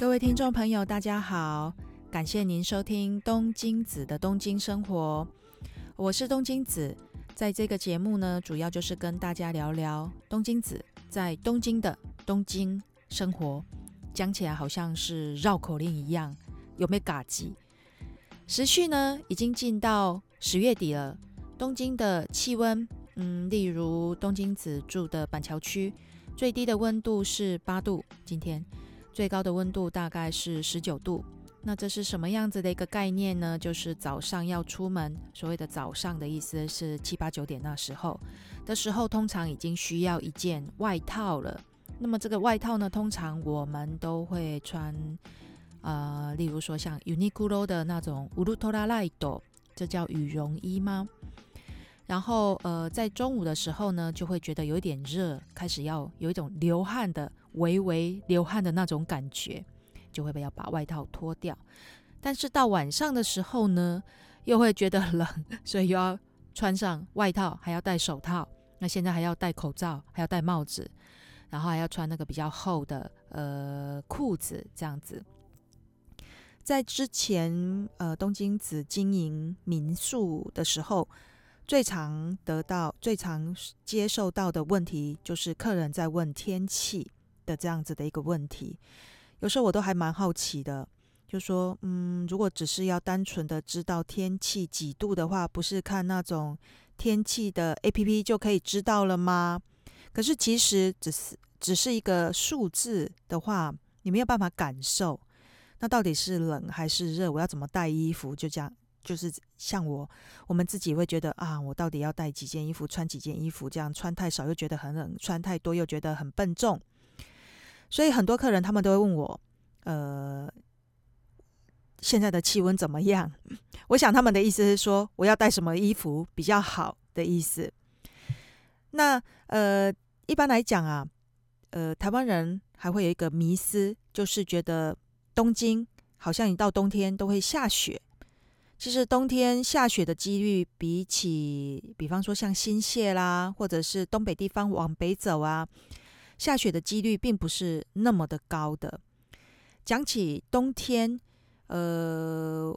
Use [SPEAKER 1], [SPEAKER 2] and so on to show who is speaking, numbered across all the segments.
[SPEAKER 1] 各位听众朋友，大家好，感谢您收听东京子的东京生活，我是东京子。在这个节目呢，主要就是跟大家聊聊东京子在东京的东京生活，讲起来好像是绕口令一样，有没有嘎吉？时序呢，已经进到十月底了，东京的气温，嗯，例如东京子住的板桥区，最低的温度是八度，今天。最高的温度大概是十九度，那这是什么样子的一个概念呢？就是早上要出门，所谓的早上的意思是七八九点那时候的时候，通常已经需要一件外套了。那么这个外套呢，通常我们都会穿，呃，例如说像 Uniqlo 的那种 Ultra Light，这叫羽绒衣吗？然后呃，在中午的时候呢，就会觉得有点热，开始要有一种流汗的。微微流汗的那种感觉，就会被要把外套脱掉。但是到晚上的时候呢，又会觉得冷，所以又要穿上外套，还要戴手套。那现在还要戴口罩，还要戴帽子，然后还要穿那个比较厚的呃裤子，这样子。在之前呃东京子经营民宿的时候，最常得到、最常接受到的问题，就是客人在问天气。的这样子的一个问题，有时候我都还蛮好奇的，就说，嗯，如果只是要单纯的知道天气几度的话，不是看那种天气的 APP 就可以知道了吗？可是其实只是只是一个数字的话，你没有办法感受，那到底是冷还是热？我要怎么带衣服？就这样，就是像我我们自己会觉得啊，我到底要带几件衣服，穿几件衣服？这样穿太少又觉得很冷，穿太多又觉得很笨重。所以很多客人他们都会问我，呃，现在的气温怎么样？我想他们的意思是说，我要带什么衣服比较好的意思。那呃，一般来讲啊，呃，台湾人还会有一个迷思，就是觉得东京好像一到冬天都会下雪。其实冬天下雪的几率，比起比方说像新泻啦，或者是东北地方往北走啊。下雪的几率并不是那么的高的。讲起冬天，呃，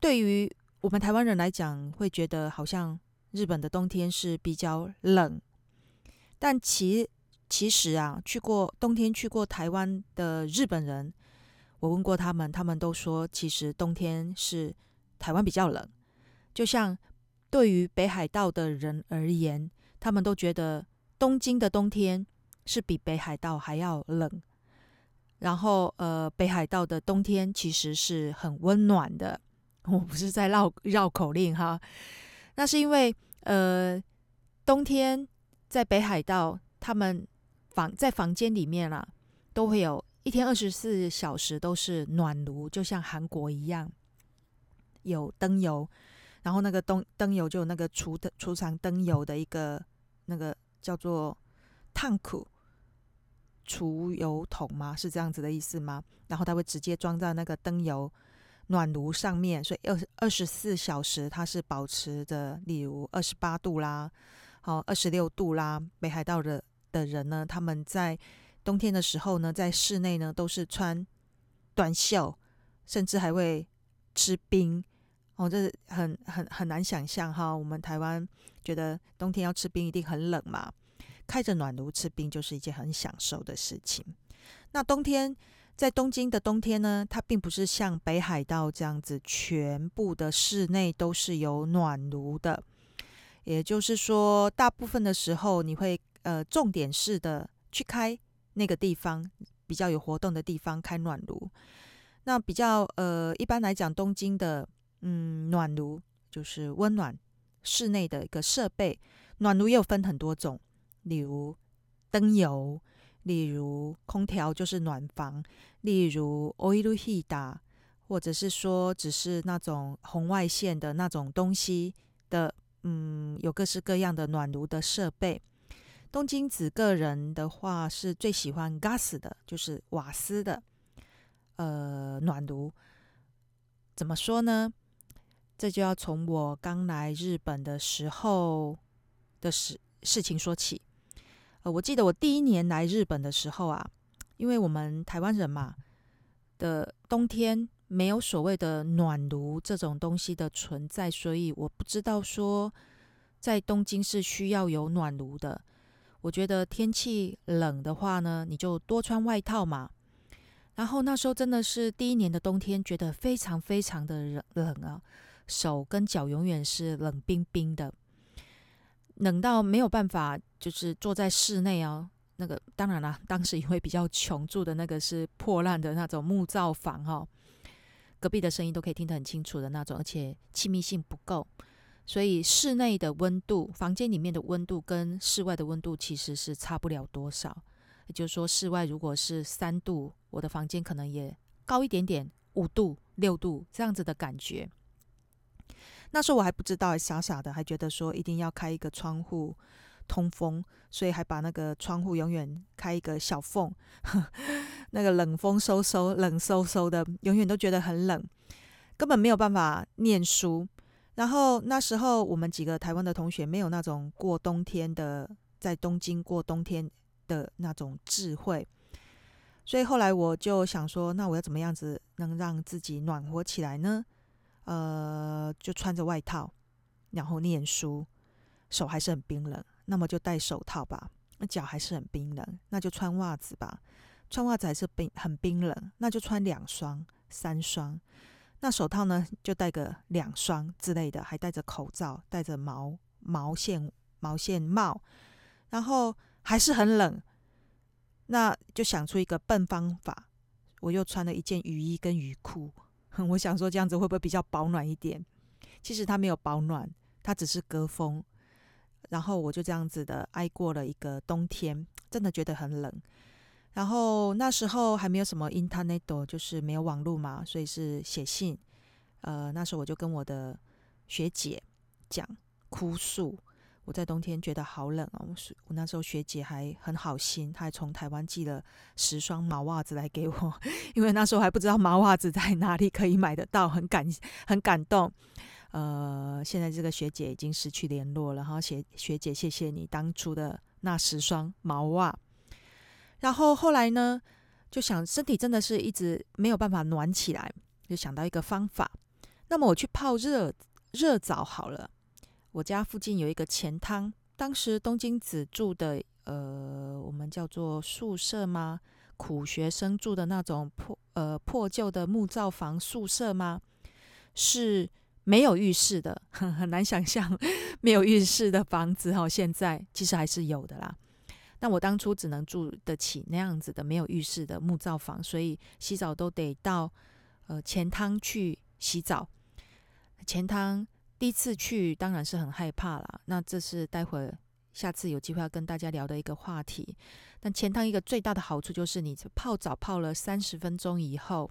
[SPEAKER 1] 对于我们台湾人来讲，会觉得好像日本的冬天是比较冷。但其其实啊，去过冬天去过台湾的日本人，我问过他们，他们都说，其实冬天是台湾比较冷。就像对于北海道的人而言，他们都觉得东京的冬天。是比北海道还要冷，然后呃，北海道的冬天其实是很温暖的。我不是在绕绕口令哈，那是因为呃，冬天在北海道，他们房在房间里面啊，都会有一天二十四小时都是暖炉，就像韩国一样，有灯油，然后那个灯灯油就有那个储的储藏灯油的一个那个叫做烫库。储油桶吗？是这样子的意思吗？然后它会直接装在那个灯油暖炉上面，所以二二十四小时它是保持着，例如二十八度啦，好二十六度啦。北海道的的人呢，他们在冬天的时候呢，在室内呢都是穿短袖，甚至还会吃冰。哦，这是很很很难想象哈。我们台湾觉得冬天要吃冰一定很冷嘛。开着暖炉吃冰就是一件很享受的事情。那冬天在东京的冬天呢，它并不是像北海道这样子，全部的室内都是有暖炉的。也就是说，大部分的时候你会呃重点式的去开那个地方比较有活动的地方开暖炉。那比较呃一般来讲，东京的嗯暖炉就是温暖室内的一个设备。暖炉也有分很多种。例如灯油，例如空调就是暖房，例如 oil heater，或者是说只是那种红外线的那种东西的，嗯，有各式各样的暖炉的设备。东京子个人的话是最喜欢 gas 的，就是瓦斯的，呃，暖炉。怎么说呢？这就要从我刚来日本的时候的事事情说起。呃，我记得我第一年来日本的时候啊，因为我们台湾人嘛，的冬天没有所谓的暖炉这种东西的存在，所以我不知道说在东京是需要有暖炉的。我觉得天气冷的话呢，你就多穿外套嘛。然后那时候真的是第一年的冬天，觉得非常非常的冷冷啊，手跟脚永远是冷冰冰的，冷到没有办法，就是坐在室内啊。那个当然啦，当时因为比较穷，住的那个是破烂的那种木造房哈，隔壁的声音都可以听得很清楚的那种，而且气密性不够，所以室内的温度，房间里面的温度跟室外的温度其实是差不了多少。也就是说，室外如果是三度，我的房间可能也高一点点，五度、六度这样子的感觉。那时候我还不知道，傻傻的还觉得说一定要开一个窗户。通风，所以还把那个窗户永远开一个小缝，那个冷风嗖嗖、冷飕飕的，永远都觉得很冷，根本没有办法念书。然后那时候我们几个台湾的同学没有那种过冬天的，在东京过冬天的那种智慧，所以后来我就想说，那我要怎么样子能让自己暖和起来呢？呃，就穿着外套，然后念书，手还是很冰冷。那么就戴手套吧，那脚还是很冰冷，那就穿袜子吧。穿袜子还是冰很冰冷，那就穿两双、三双。那手套呢，就戴个两双之类的，还戴着口罩，戴着毛毛线毛线帽，然后还是很冷。那就想出一个笨方法，我又穿了一件雨衣跟雨裤。我想说这样子会不会比较保暖一点？其实它没有保暖，它只是隔风。然后我就这样子的挨过了一个冬天，真的觉得很冷。然后那时候还没有什么 internet，就是没有网络嘛，所以是写信。呃，那时候我就跟我的学姐讲哭诉，我在冬天觉得好冷哦。我那时候学姐还很好心，她还从台湾寄了十双毛袜子来给我，因为那时候还不知道毛袜子在哪里可以买得到，很感很感动。呃，现在这个学姐已经失去联络了，然后学学姐，谢谢你当初的那十双毛袜。然后后来呢，就想身体真的是一直没有办法暖起来，就想到一个方法。那么我去泡热热澡好了。我家附近有一个钱汤，当时东京子住的呃，我们叫做宿舍吗？苦学生住的那种破呃破旧的木造房宿舍吗？是。没有浴室的，很难想象没有浴室的房子哈。现在其实还是有的啦。但我当初只能住得起那样子的没有浴室的木造房，所以洗澡都得到呃前汤去洗澡。前汤第一次去当然是很害怕啦。那这是待会儿下次有机会要跟大家聊的一个话题。但钱汤一个最大的好处就是，你泡澡泡了三十分钟以后，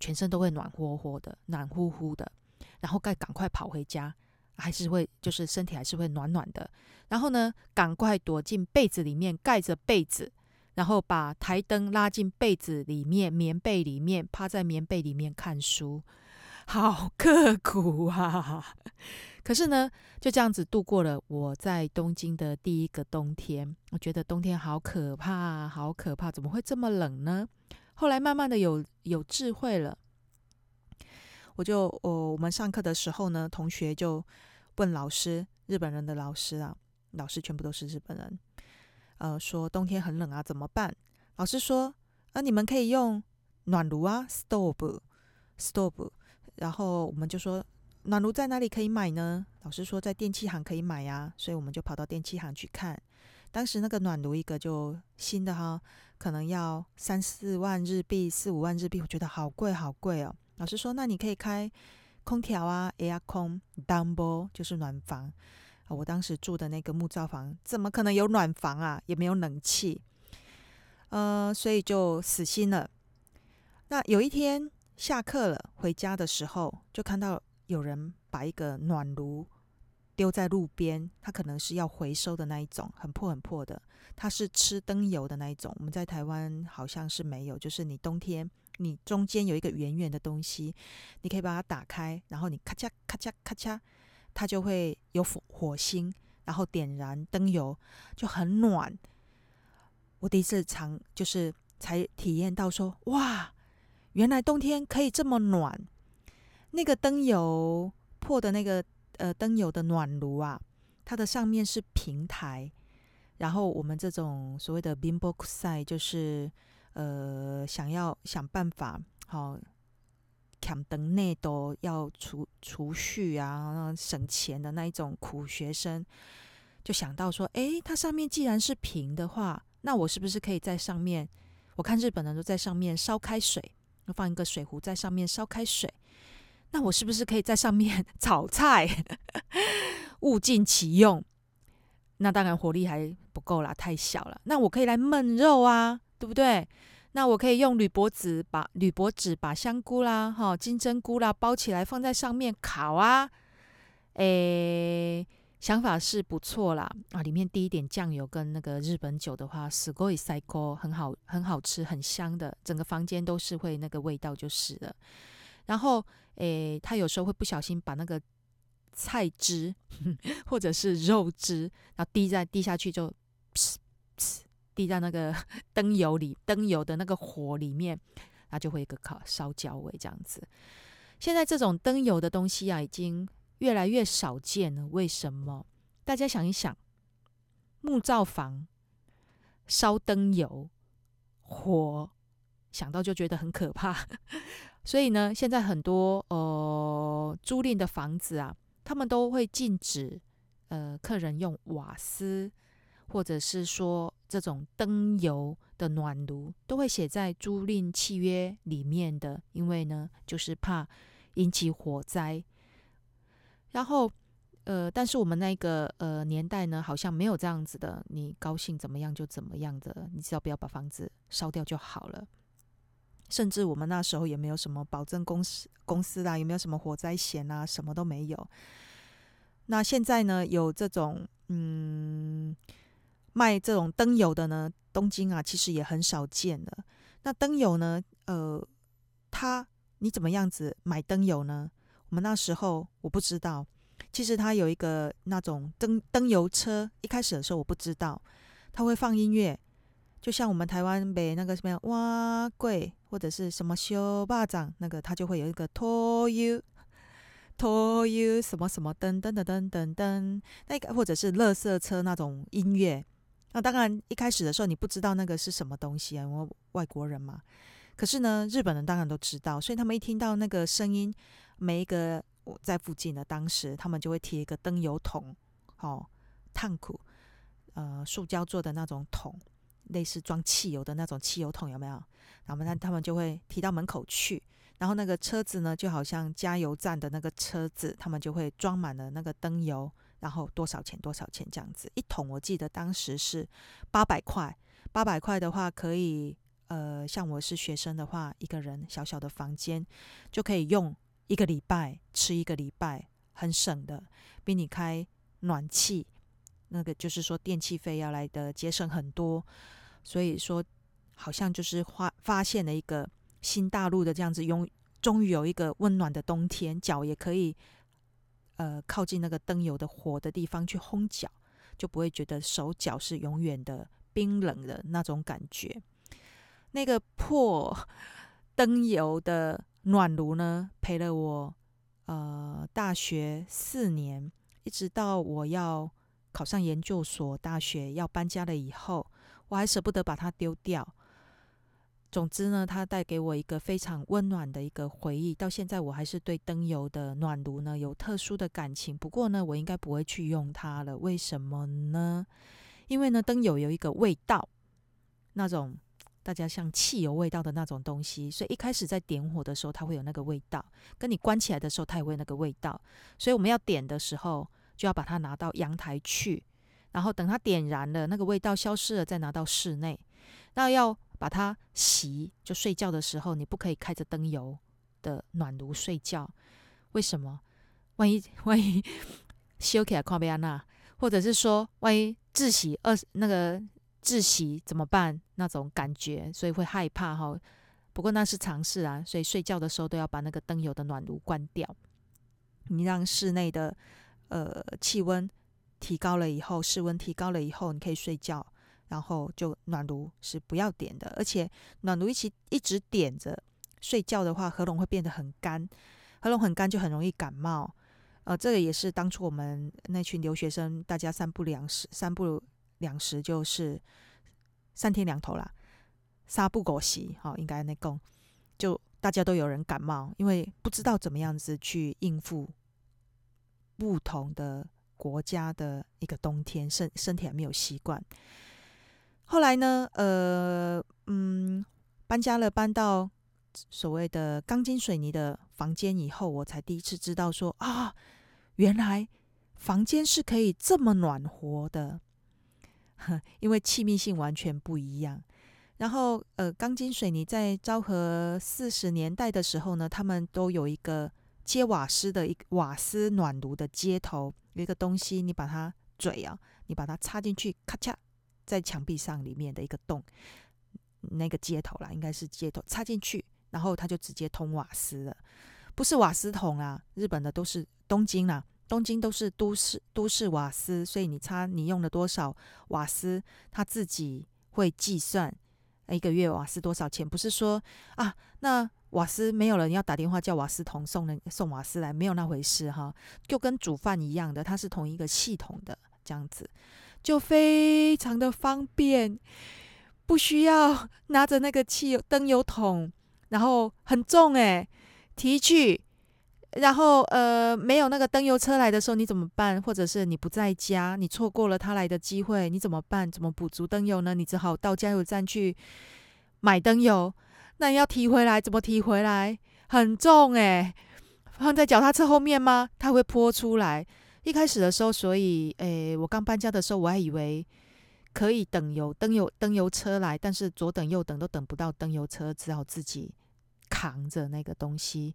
[SPEAKER 1] 全身都会暖和和的，暖乎乎的。然后该赶快跑回家，还是会就是身体还是会暖暖的。然后呢，赶快躲进被子里面，盖着被子，然后把台灯拉进被子里面，棉被里面，趴在棉被里面看书，好刻苦啊！可是呢，就这样子度过了我在东京的第一个冬天。我觉得冬天好可怕，好可怕，怎么会这么冷呢？后来慢慢的有有智慧了。我就哦，我们上课的时候呢，同学就问老师，日本人的老师啊，老师全部都是日本人，呃，说冬天很冷啊，怎么办？老师说，啊，你们可以用暖炉啊，stove，stove。然后我们就说，暖炉在哪里可以买呢？老师说在电器行可以买呀，所以我们就跑到电器行去看。当时那个暖炉一个就新的哈，可能要三四万日币，四五万日币，我觉得好贵，好贵哦。老师说：“那你可以开空调啊，air con，暖房就是暖房。我当时住的那个木造房，怎么可能有暖房啊？也没有冷气，呃，所以就死心了。那有一天下课了，回家的时候，就看到有人把一个暖炉丢在路边，它可能是要回收的那一种，很破很破的。它是吃灯油的那一种，我们在台湾好像是没有，就是你冬天。”你中间有一个圆圆的东西，你可以把它打开，然后你咔嚓咔嚓咔嚓，它就会有火火星，然后点燃灯油就很暖。我第一次尝，就是才体验到说，哇，原来冬天可以这么暖。那个灯油破的那个呃灯油的暖炉啊，它的上面是平台，然后我们这种所谓的贫乏くさい，就是呃想要想办法好。抢灯内都要储储蓄啊，省钱的那一种苦学生，就想到说：诶，它上面既然是平的话，那我是不是可以在上面？我看日本人都在上面烧开水， 放一个水壶在上面烧开水，那我是不是可以在上面 炒菜？物尽其用。那当然火力还不够啦，太小了。那我可以来焖肉啊，对不对？那我可以用铝箔纸把铝箔纸把香菇啦、哈金针菇啦包起来放在上面烤啊，诶，想法是不错啦啊！里面滴一点酱油跟那个日本酒的话，すごい最高，很好，很好吃，很香的，整个房间都是会那个味道就是了。然后诶，他有时候会不小心把那个菜汁或者是肉汁，然后滴在滴下去就。滴在那个灯油里，灯油的那个火里面，它就会有一个烤烧焦味这样子。现在这种灯油的东西啊，已经 越来越少见了。为什么？大家想一想，木造房烧灯油火，想到就觉得很可怕。所以呢，现在很多呃租赁的房子啊，他们都会禁止呃客人用瓦斯。或者是说这种灯油的暖炉都会写在租赁契约里面的，因为呢，就是怕引起火灾。然后，呃，但是我们那个呃年代呢，好像没有这样子的，你高兴怎么样就怎么样的，你只要不要把房子烧掉就好了。甚至我们那时候也没有什么保证公司公司啦，也没有什么火灾险啊，什么都没有。那现在呢，有这种嗯。卖这种灯油的呢，东京啊，其实也很少见了。那灯油呢，呃，它你怎么样子买灯油呢？我们那时候我不知道，其实它有一个那种灯灯油车。一开始的时候我不知道，它会放音乐，就像我们台湾北那个什么哇贵或者是什么修巴掌，那个它就会有一个拖油拖油什么什么噔噔噔噔噔噔，那个或者是垃圾车那种音乐。那当然，一开始的时候你不知道那个是什么东西啊，因为外国人嘛。可是呢，日本人当然都知道，所以他们一听到那个声音，每一个我在附近的当时，他们就会贴一个灯油桶，哦，炭库，呃，塑胶做的那种桶，类似装汽油的那种汽油桶，有没有？然后他他们就会提到门口去，然后那个车子呢，就好像加油站的那个车子，他们就会装满了那个灯油。然后多少钱？多少钱？这样子一桶，我记得当时是八百块。八百块的话，可以呃，像我是学生的话，一个人小小的房间就可以用一个礼拜，吃一个礼拜，很省的，比你开暖气那个就是说电气费要来的节省很多。所以说，好像就是发发现了一个新大陆的这样子，拥终于有一个温暖的冬天，脚也可以。呃，靠近那个灯油的火的地方去烘脚，就不会觉得手脚是永远的冰冷的那种感觉。那个破灯油的暖炉呢，陪了我呃大学四年，一直到我要考上研究所，大学要搬家了以后，我还舍不得把它丢掉。总之呢，它带给我一个非常温暖的一个回忆。到现在，我还是对灯油的暖炉呢有特殊的感情。不过呢，我应该不会去用它了。为什么呢？因为呢，灯油有一个味道，那种大家像汽油味道的那种东西。所以一开始在点火的时候，它会有那个味道；跟你关起来的时候，它也会有那个味道。所以我们要点的时候，就要把它拿到阳台去，然后等它点燃了，那个味道消失了，再拿到室内。那要。把它熄，就睡觉的时候，你不可以开着灯油的暖炉睡觉。为什么？万一 万一 修起来看不安娜，或者是说万一窒息二那个窒息怎么办？那种感觉，所以会害怕哈。不过那是常识啊，所以睡觉的时候都要把那个灯油的暖炉关掉。你让室内的呃气温提高了以后，室温提高了以后，你可以睡觉。然后就暖炉是不要点的，而且暖炉一起一直点着，睡觉的话，喉咙会变得很干，喉咙很干就很容易感冒。呃，这个也是当初我们那群留学生大家三不两时，三不两时就是三天两头啦，三不五时，好，应该那共就大家都有人感冒，因为不知道怎么样子去应付不同的国家的一个冬天，身身体还没有习惯。后来呢，呃，嗯，搬家了，搬到所谓的钢筋水泥的房间以后，我才第一次知道说啊。原来房间是可以这么暖和的，因为气密性完全不一样。然后，呃，钢筋水泥在昭和四十年代的时候呢，他们都有一个接瓦斯的一个瓦斯暖炉的接头，有一个东西，你把它嘴啊，你把它插进去，咔嚓，在墙壁上里面的一个洞，那个接头啦，应该是接头，插进去，然后它就直接通瓦斯了。不是瓦斯桶啊，日本的都是东京啦，东京都是都市都市瓦斯，所以你擦你用了多少瓦斯，他自己会计算一个月瓦斯多少钱。不是说啊，那瓦斯没有了，你要打电话叫瓦斯桶送人送瓦斯来，没有那回事哈，就跟煮饭一样的，它是同一个系统的，这样子就非常的方便，不需要拿着那个汽油灯油桶，然后很重诶。提去，然后呃，没有那个灯油车来的时候，你怎么办？或者是你不在家，你错过了他来的机会，你怎么办？怎么补足灯油呢？你只好到加油站去买灯油。那要提回来，怎么提回来？很重诶，放在脚踏车后面吗？它会泼出来。一开始的时候，所以诶，我刚搬家的时候，我还以为可以等油灯油灯油车来，但是左等右等都等不到灯油车，只好自己。扛着那个东西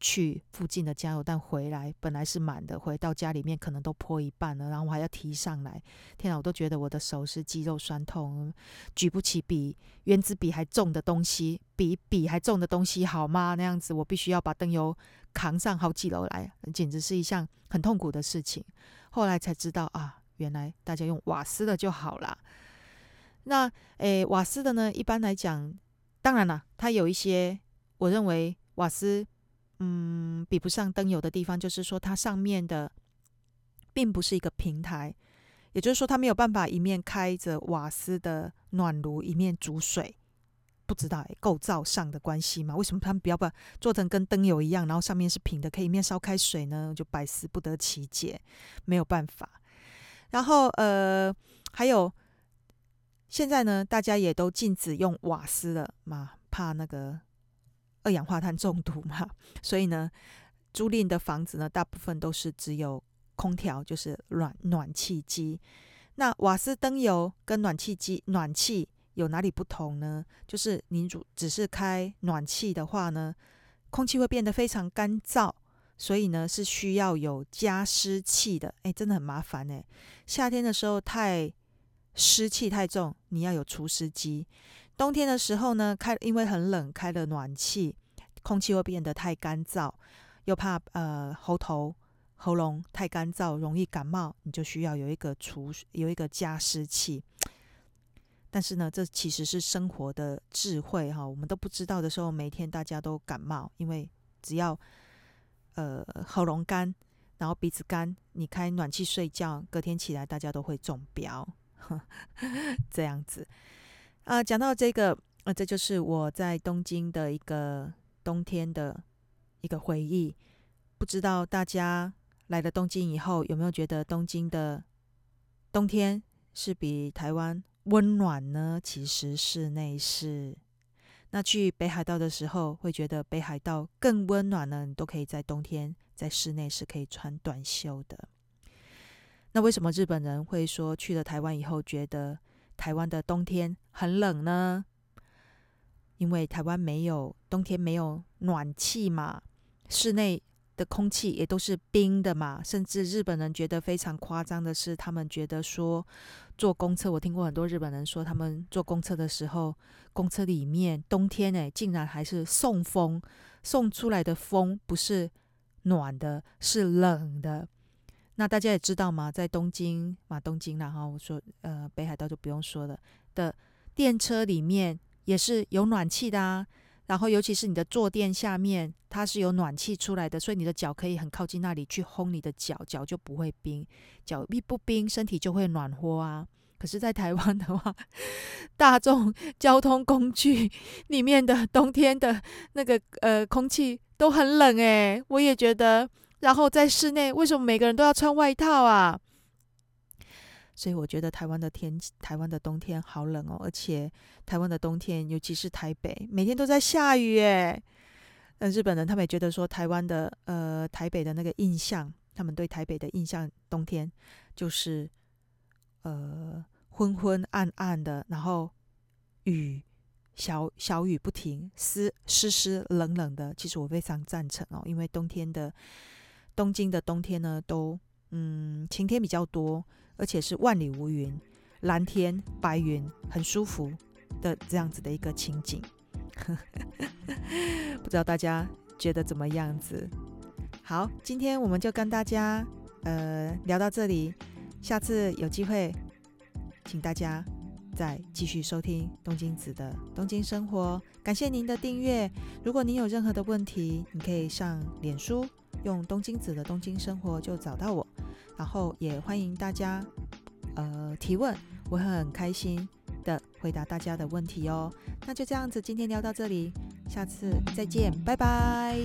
[SPEAKER 1] 去附近的加油站回来，本来是满的，回到家里面可能都泼一半了，然后我还要提上来。天啊，我都觉得我的手是肌肉酸痛，举不起比原子笔还重的东西，比笔还重的东西好吗？那样子我必须要把灯油扛上好几楼来，简直是一项很痛苦的事情。后来才知道啊，原来大家用瓦斯的就好了。那诶，瓦斯的呢，一般来讲，当然了，它有一些。我认为瓦斯，嗯，比不上灯油的地方，就是说它上面的并不是一个平台，也就是说它没有办法一面开着瓦斯的暖炉，一面煮水。不知道构造上的关系吗？为什么他们不要把做成跟灯油一样，然后上面是平的，可以一面烧开水呢？就百思不得其解，没有办法。然后呃，还有现在呢，大家也都禁止用瓦斯了嘛，怕那个。二氧化碳中毒嘛，所以呢，租赁的房子呢，大部分都是只有空调，就是暖暖气机。那瓦斯灯油跟暖气机暖气有哪里不同呢？就是你如只是开暖气的话呢，空气会变得非常干燥，所以呢是需要有加湿器的。哎，真的很麻烦哎。夏天的时候太湿气太重，你要有除湿机。冬天的时候呢，开因为很冷，开了暖气，空气会变得太干燥，又怕呃喉头喉咙太干燥，容易感冒，你就需要有一个除有一个加湿器。但是呢，这其实是生活的智慧哈，我们都不知道的时候，每天大家都感冒，因为只要呃喉咙干，然后鼻子干，你开暖气睡觉，隔天起来大家都会中标，这样子。啊，讲到这个，啊，这就是我在东京的一个冬天的一个回忆。不知道大家来了东京以后，有没有觉得东京的冬天是比台湾温暖呢？其实室内是。那去北海道的时候，会觉得北海道更温暖呢？你都可以在冬天在室内是可以穿短袖的。那为什么日本人会说去了台湾以后觉得？台湾的冬天很冷呢，因为台湾没有冬天没有暖气嘛，室内的空气也都是冰的嘛。甚至日本人觉得非常夸张的是，他们觉得说坐公车，我听过很多日本人说，他们坐公车的时候，公车里面冬天哎，竟然还是送风，送出来的风不是暖的，是冷的。那大家也知道嘛，在东京嘛，东京啦哈，我说呃，北海道就不用说了的电车里面也是有暖气的啊。然后尤其是你的坐垫下面，它是有暖气出来的，所以你的脚可以很靠近那里去烘你的脚，脚就不会冰。脚一不冰，身体就会暖和啊。可是，在台湾的话，大众交通工具里面的冬天的那个呃空气都很冷诶，我也觉得。然后在室内，为什么每个人都要穿外套啊？所以我觉得台湾的天气，台湾的冬天好冷哦，而且台湾的冬天，尤其是台北，每天都在下雨诶。那日本人他们也觉得说，台湾的呃台北的那个印象，他们对台北的印象，冬天就是。呃，昏昏暗暗的，然后雨小小雨不停，湿湿湿冷冷的。其实我非常赞成哦，因为冬天的东京的冬天呢，都嗯晴天比较多，而且是万里无云，蓝天白云，很舒服的这样子的一个情景。不知道大家觉得怎么样子？好，今天我们就跟大家呃聊到这里。下次有机会，请大家再继续收听东京子的东京生活。感谢您的订阅。如果您有任何的问题，你可以上脸书用东京子的东京生活就找到我。然后也欢迎大家呃提问，我会很开心的回答大家的问题哦。那就这样子，今天聊到这里，下次再见，拜拜。